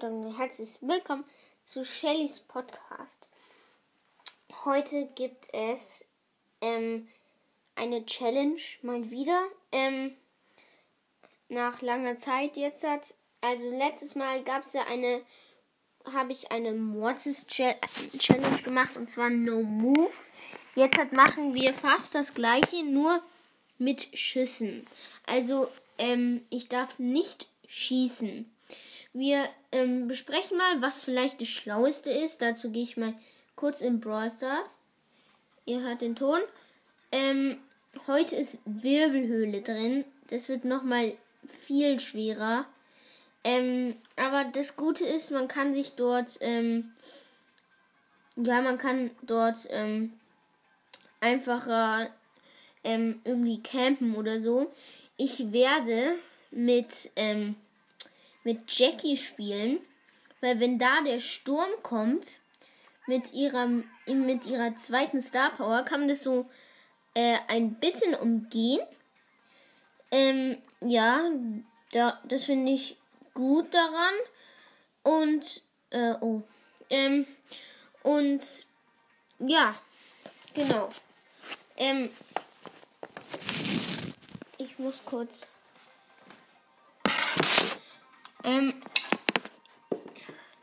und herzlich willkommen zu Shellys Podcast. Heute gibt es ähm, eine Challenge mal wieder. Ähm, nach langer Zeit jetzt hat, also letztes Mal gab es ja eine, habe ich eine Mortis Challenge gemacht und zwar No Move. Jetzt hat, machen wir fast das gleiche, nur mit Schüssen. Also ähm, ich darf nicht schießen. Wir ähm, besprechen mal, was vielleicht das Schlaueste ist. Dazu gehe ich mal kurz in Brawl Stars. Ihr hört den Ton. Ähm, heute ist Wirbelhöhle drin. Das wird nochmal viel schwerer. Ähm, aber das Gute ist, man kann sich dort, ähm, ja, man kann dort ähm, einfacher ähm, irgendwie campen oder so. Ich werde mit ähm, mit Jackie spielen, weil wenn da der Sturm kommt mit ihrer mit ihrer zweiten Star Power, kann man das so äh, ein bisschen umgehen. Ähm, ja, da, das finde ich gut daran. Und, äh, oh. Ähm, und, ja, genau. Ähm, ich muss kurz ähm,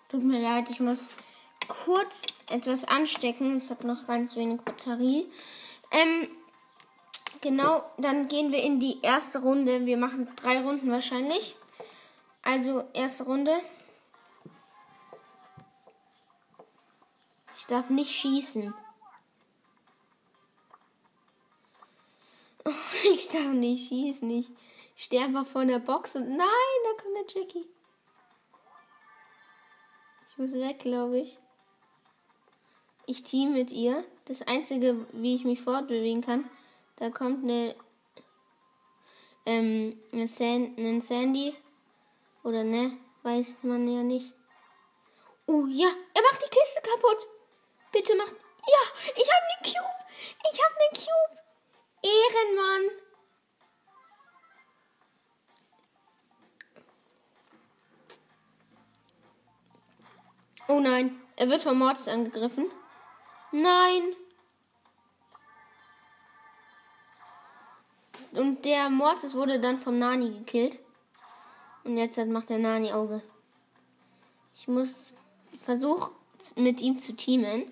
tut mir leid, ich muss kurz etwas anstecken. Es hat noch ganz wenig Batterie. Ähm, genau, dann gehen wir in die erste Runde. Wir machen drei Runden wahrscheinlich. Also, erste Runde. Ich darf nicht schießen. Ich darf nicht schießen. Ich stehe einfach vor der Box und nein, der Jackie. Ich muss weg, glaube ich. Ich team mit ihr. Das einzige, wie ich mich fortbewegen kann, da kommt eine, ähm, eine, San eine Sandy. Oder ne, weiß man ja nicht. Oh ja, er macht die Kiste kaputt. Bitte macht. Ja, ich habe einen Cube. Ich habe einen Cube. Ehrenmann. Oh nein, er wird vom Mords angegriffen. Nein. Und der Mortis wurde dann vom Nani gekillt. Und jetzt macht der Nani Auge. Ich muss versuchen, mit ihm zu teamen.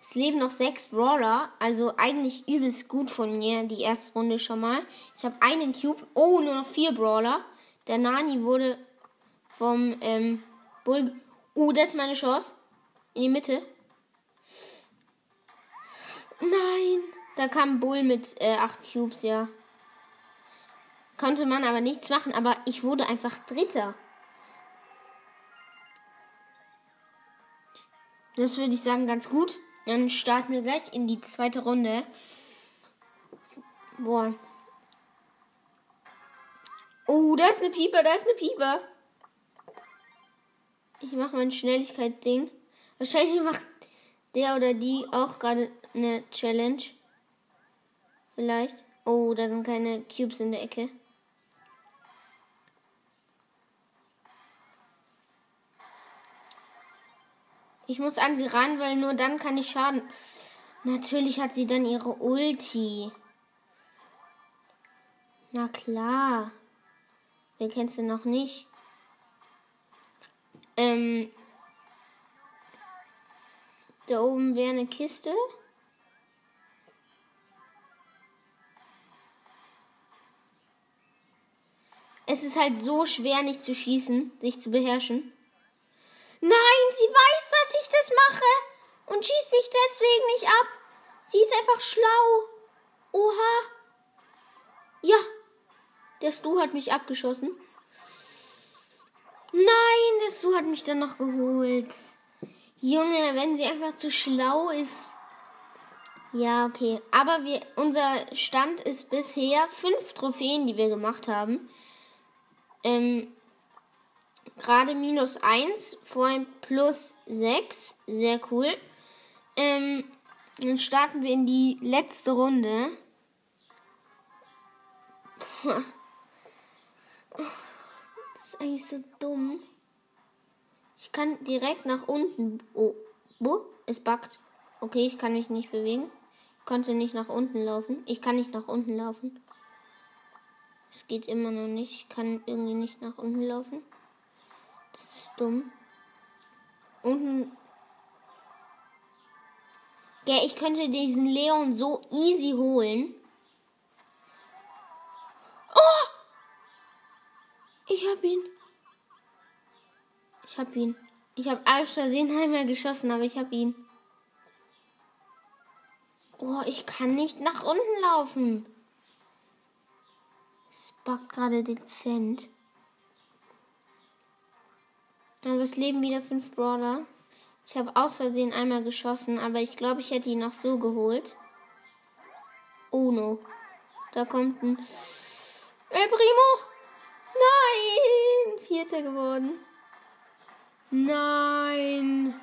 Es leben noch sechs Brawler, also eigentlich übelst gut von mir, die erste Runde schon mal. Ich habe einen Cube. Oh, nur noch vier Brawler. Der Nani wurde vom ähm, Bull Uh, das ist meine Chance. In die Mitte. Nein. Da kam Bull mit äh, 8 Cubes, ja. Konnte man aber nichts machen, aber ich wurde einfach Dritter. Das würde ich sagen ganz gut. Dann starten wir gleich in die zweite Runde. Boah. Oh, da ist eine Pieper, da ist eine Pieper. Ich mache mein Schnelligkeit-Ding. Wahrscheinlich macht der oder die auch gerade eine Challenge. Vielleicht. Oh, da sind keine Cubes in der Ecke. Ich muss an sie ran, weil nur dann kann ich Schaden. Natürlich hat sie dann ihre Ulti. Na klar. Wer kennst du noch nicht? Ähm, da oben wäre eine Kiste. Es ist halt so schwer, nicht zu schießen, sich zu beherrschen. Nein, sie weiß, dass ich das mache und schießt mich deswegen nicht ab. Sie ist einfach schlau. Oha. Ja, der Stu hat mich abgeschossen. Nein, der Stu hat mich dann noch geholt. Junge, wenn sie einfach zu schlau ist. Ja, okay. Aber wir, unser Stand ist bisher fünf Trophäen, die wir gemacht haben. Ähm, gerade minus eins, vorhin plus sechs. Sehr cool. Ähm, dann starten wir in die letzte Runde. Puh ist eigentlich so dumm. Ich kann direkt nach unten. Oh, oh, es backt. Okay, ich kann mich nicht bewegen. Ich konnte nicht nach unten laufen. Ich kann nicht nach unten laufen. Es geht immer noch nicht. Ich kann irgendwie nicht nach unten laufen. Das ist dumm. Unten. Ja, ich könnte diesen Leon so easy holen. Oh! Ich hab ihn. Ich hab ihn. Ich hab aus Versehen einmal geschossen, aber ich hab ihn. Oh, ich kann nicht nach unten laufen. Es backt gerade dezent. Aber es leben wieder fünf Brawler. Ich habe aus Versehen einmal geschossen, aber ich glaube, ich hätte ihn noch so geholt. Oh no. Da kommt ein. El Primo! Nein! Vierter geworden. Nein!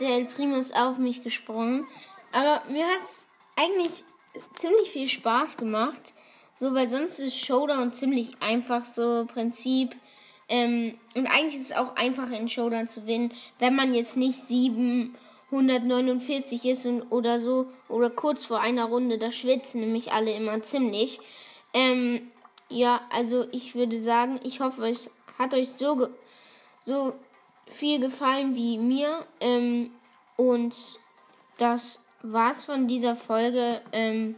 Der El Primo ist auf mich gesprungen. Aber mir hat es eigentlich ziemlich viel Spaß gemacht. So, weil sonst ist Showdown ziemlich einfach so Prinzip. Ähm, und eigentlich ist es auch einfacher in Showdown zu gewinnen, wenn man jetzt nicht 749 ist und, oder so oder kurz vor einer Runde. Da schwitzen nämlich alle immer ziemlich. Ähm, ja, also ich würde sagen, ich hoffe, es hat euch so, so viel gefallen wie mir. Ähm, und das war's von dieser Folge. Ähm,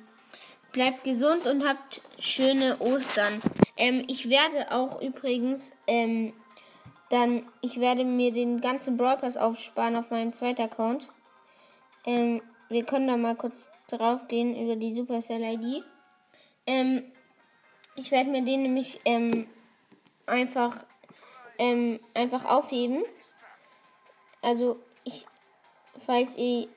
bleibt gesund und habt schöne Ostern. Ähm, ich werde auch übrigens ähm, dann, ich werde mir den ganzen Brawl Pass aufsparen auf meinem zweiten Account. Ähm, wir können da mal kurz drauf gehen über die Supercell ID. Ich werde mir den nämlich ähm, einfach ähm, einfach aufheben. Also ich, falls ihr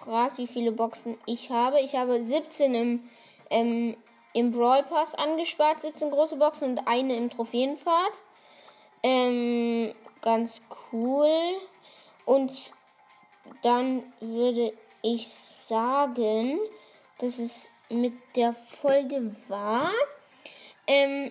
fragt, wie viele Boxen ich habe, ich habe 17 im ähm, im Brawl Pass angespart, 17 große Boxen und eine im Trophäenpfad. Ähm, ganz cool. Und dann würde ich sagen, dass es mit der Folge war. Ähm,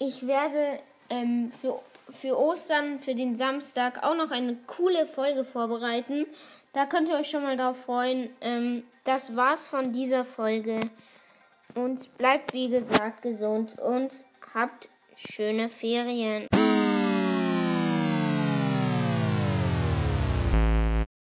ich werde ähm, für, für Ostern, für den Samstag, auch noch eine coole Folge vorbereiten. Da könnt ihr euch schon mal drauf freuen. Ähm, das war's von dieser Folge. Und bleibt wie gesagt gesund und habt schöne Ferien.